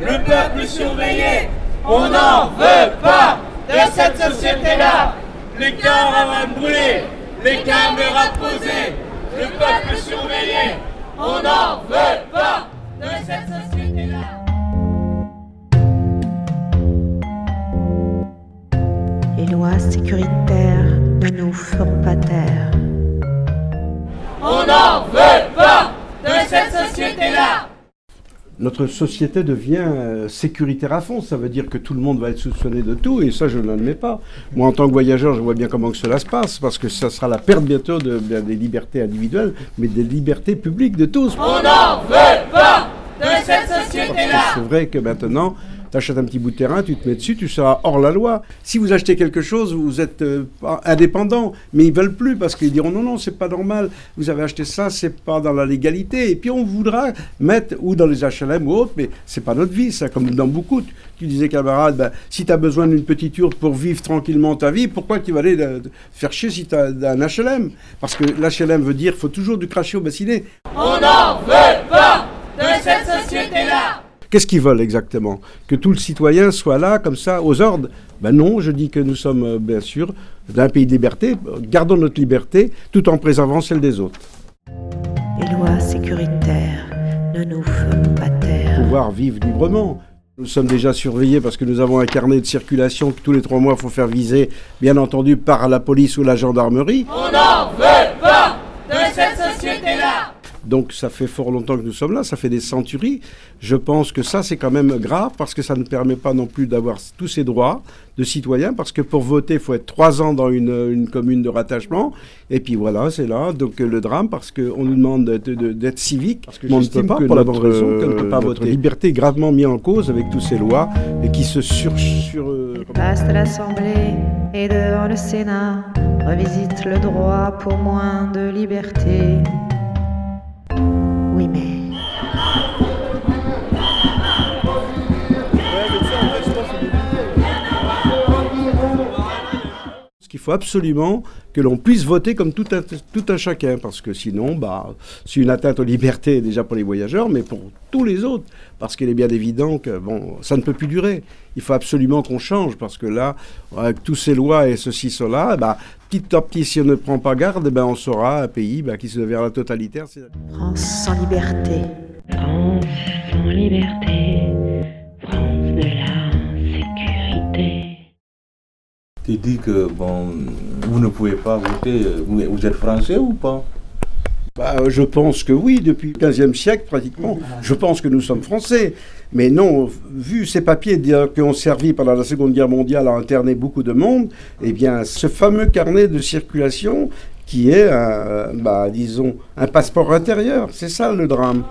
le peuple surveillé. On n'en veut pas de cette société-là. Les caravanes brûlées, les caméras posées, le peuple surveillé. On n'en veut pas de cette société-là. Les lois sécuritaires ne nous feront pas taire. On n'en veut pas de cette société-là. Notre société devient euh, sécuritaire à fond. Ça veut dire que tout le monde va être soupçonné de tout, et ça, je ne l'admets pas. Moi, en tant que voyageur, je vois bien comment que cela se passe, parce que ça sera la perte bientôt de, de- des libertés individuelles, mais des libertés publiques de tous. On n'en veut pas de cette société-là. c'est vrai que maintenant, tu achètes un petit bout de terrain, tu te mets dessus, tu seras hors la loi. Si vous achetez quelque chose, vous êtes euh, indépendant, mais ils veulent plus parce qu'ils diront non, non, c'est pas normal, vous avez acheté ça, c'est pas dans la légalité. Et puis on voudra mettre, ou dans les HLM ou autres, mais c'est pas notre vie, ça, comme dans beaucoup. Tu, disais, camarade, ben, si tu as besoin d'une petite urne pour vivre tranquillement ta vie, pourquoi tu vas aller euh, faire chier si tu as un HLM Parce que l'HLM veut dire faut toujours du cracher au bassinet. On n'en veut pas de cette société-là. Qu'est-ce qu'ils veulent exactement? Que tout le citoyen soit là, comme ça, aux ordres? Ben non, je dis que nous sommes, euh, bien sûr, d'un pays de liberté. Gardons notre liberté tout en préservant celle des autres. Les lois sécuritaires ne nous feront pas taire. Pouvoir vivre librement. Nous sommes déjà surveillés parce que nous avons un carnet de circulation que tous les trois mois, il faut faire viser, bien entendu, par la police ou la gendarmerie. On n'en veut pas de cette société-là. Donc ça fait fort longtemps que nous sommes là, ça fait des centuries. Je pense que ça c'est quand même grave parce que ça ne permet pas non plus d'avoir tous ces droits de citoyens parce que pour voter il faut être trois ans dans une, une commune de rattachement et puis voilà c'est là donc euh, le drame parce qu'on nous demande d'être- de- d'être civique parce que on ne peut pas que pour la bonne raison qu'on ne peut pas voter. liberté est gravement mise en cause avec toutes ces lois et qui se sur, sur euh, Passe à l'Assemblée et devant le Sénat, revisite le droit pour moins de liberté. Faut absolument que l'on puisse voter comme tout un, tout un chacun, parce que sinon, bah, c'est une atteinte aux libertés déjà pour les voyageurs, mais pour tous les autres, parce qu'il est bien évident que bon, ça ne peut plus durer. Il faut absolument qu'on change, parce que là, avec toutes ces lois et ceci, cela, bah, petit à petit, si on ne prend pas garde, ben, on sera un pays bah, qui se devient la totalitaire. France sans liberté. France sans liberté, Tu dis que bon, vous ne pouvez pas voter, vous, êtes français ou pas? Bah, je pense que oui, depuis le 15e siècle pratiquement. Je pense que nous sommes français. Mais non, vu ces papiers qui ont servi pendant la Seconde Guerre mondiale à interner beaucoup de monde, eh bien, ce fameux carnet de circulation qui est, un, euh, bah, disons, un passeport intérieur, c'est ça le drame.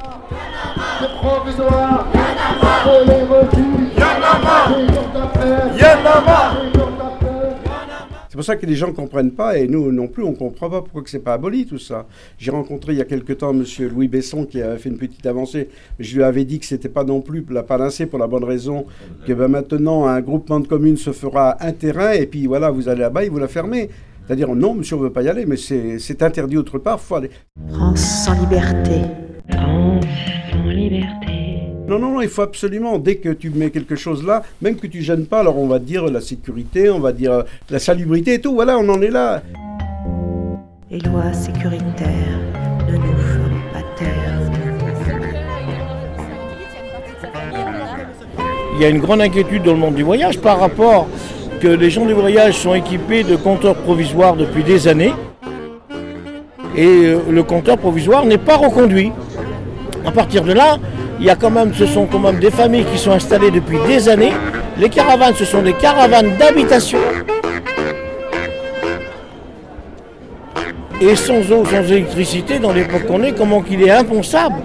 C'est pour ça que les gens ne comprennent pas, et nous non plus, on ne comprend pas pourquoi que c'est pas aboli tout ça. J'ai rencontré il y a quelque temps M. Louis Besson qui avait fait une petite avancée. Je lui avais dit que c'était pas non plus la panacée pour la bonne raison que ben, maintenant un groupement de communes se fera un terrain, et puis voilà, vous allez là-bas et vous la fermez. C'est-à-dire, non, monsieur, on ne veut pas y aller, mais c'est c'est interdit autre part. Faut aller. France sans liberté. France sans liberté. Non, non, non, il faut absolument, dès que tu mets quelque chose là, même que tu gênes pas, alors on va dire la sécurité, on va dire la salubrité et tout, voilà, on en est là. Les lois sécuritaires ne nous feront pas taire. Il y a une grande inquiétude dans le monde du voyage par rapport que les gens du voyage sont équipés de compteurs provisoires depuis des années et euh, le compteur provisoire n'est pas reconduit. À partir de là, il y a quand même, ce sont quand même des familles qui sont installées depuis des années. Les caravanes, ce sont des caravanes d'habitation. Et sans eau, sans électricité, dans l'époque qu'on est, comment qu'il est impensable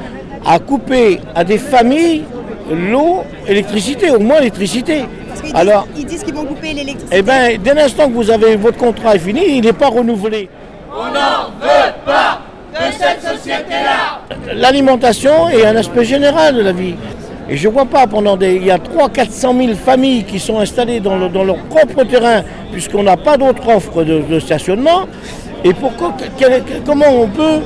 à couper à des familles l'eau, l'électricité, au moins l'électricité. Alors, ils disent qu'ils vont couper l'électricité. eh bien, dès l'instant que vous avez votre contrat est fini, il n'est pas renouvelé. On n'en veut pas de cette société-là. L'alimentation est un aspect général de la vie. Et je ne vois pas pendant des. Il y a 300 400 000 familles qui sont installées dans, le- dans leur propre terrain, puisqu'on n'a pas d'autre offre de, stationnement. Et pourquoi, comment on peut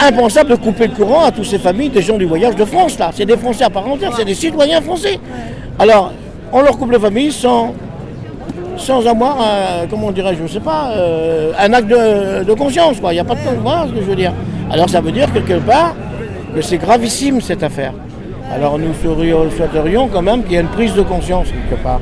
impensable de couper le courant à toutes ces familles des gens du voyage de France, là. C'est des Français à part entière, c'est des citoyens français. Alors, on leur coupe la famille sans, sans avoir, euh, comment dirais-je, je ne sais pas, euh, un acte de, de conscience, quoi. Il n'y a pas de voilà ce que je veux dire. Alors, ça veut dire quelque part que c'est gravissime cette affaire. Alors, nous serions- souhaiterions quand même qu'il y ait une prise de conscience quelque part.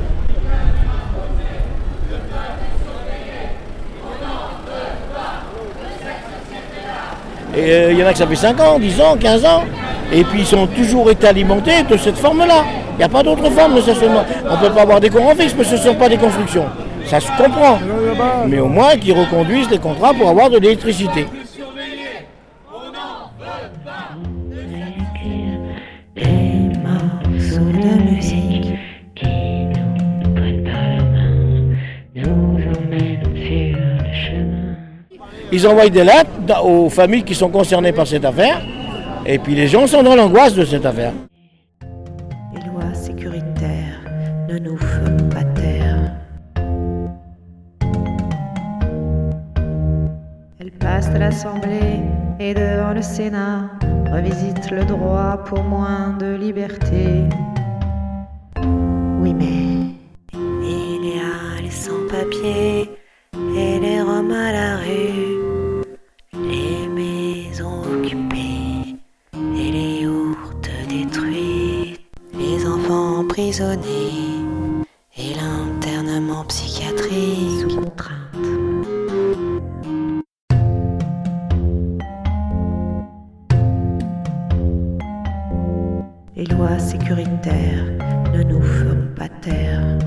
Et euh, il y en a que ça fait 5 ans, 10 ans, 15 ans. Et puis ils sont toujours été alimentés de cette forme-là. Il n'y a pas d'autre forme de stationnement. On ne peut pas avoir des courants fixes, mais ce ne sont pas des constructions. Ça se comprend. Mais au moins qu'ils reconduisent les contrats pour avoir de l'électricité. Ils envoient des lettres aux familles qui sont concernées par cette affaire. Et puis les gens sont dans l'angoisse de cette affaire. Les lois sécuritaires ne nous feront pas taire. Elles passent à l'Assemblée et devant le Sénat, revisitent le droit pour moins de liberté. Oui, mais et les ourtes détruites, les enfants emprisonnés et l'internement psychiatrique sous contrainte. Les lois sécuritaires ne nous feront pas taire.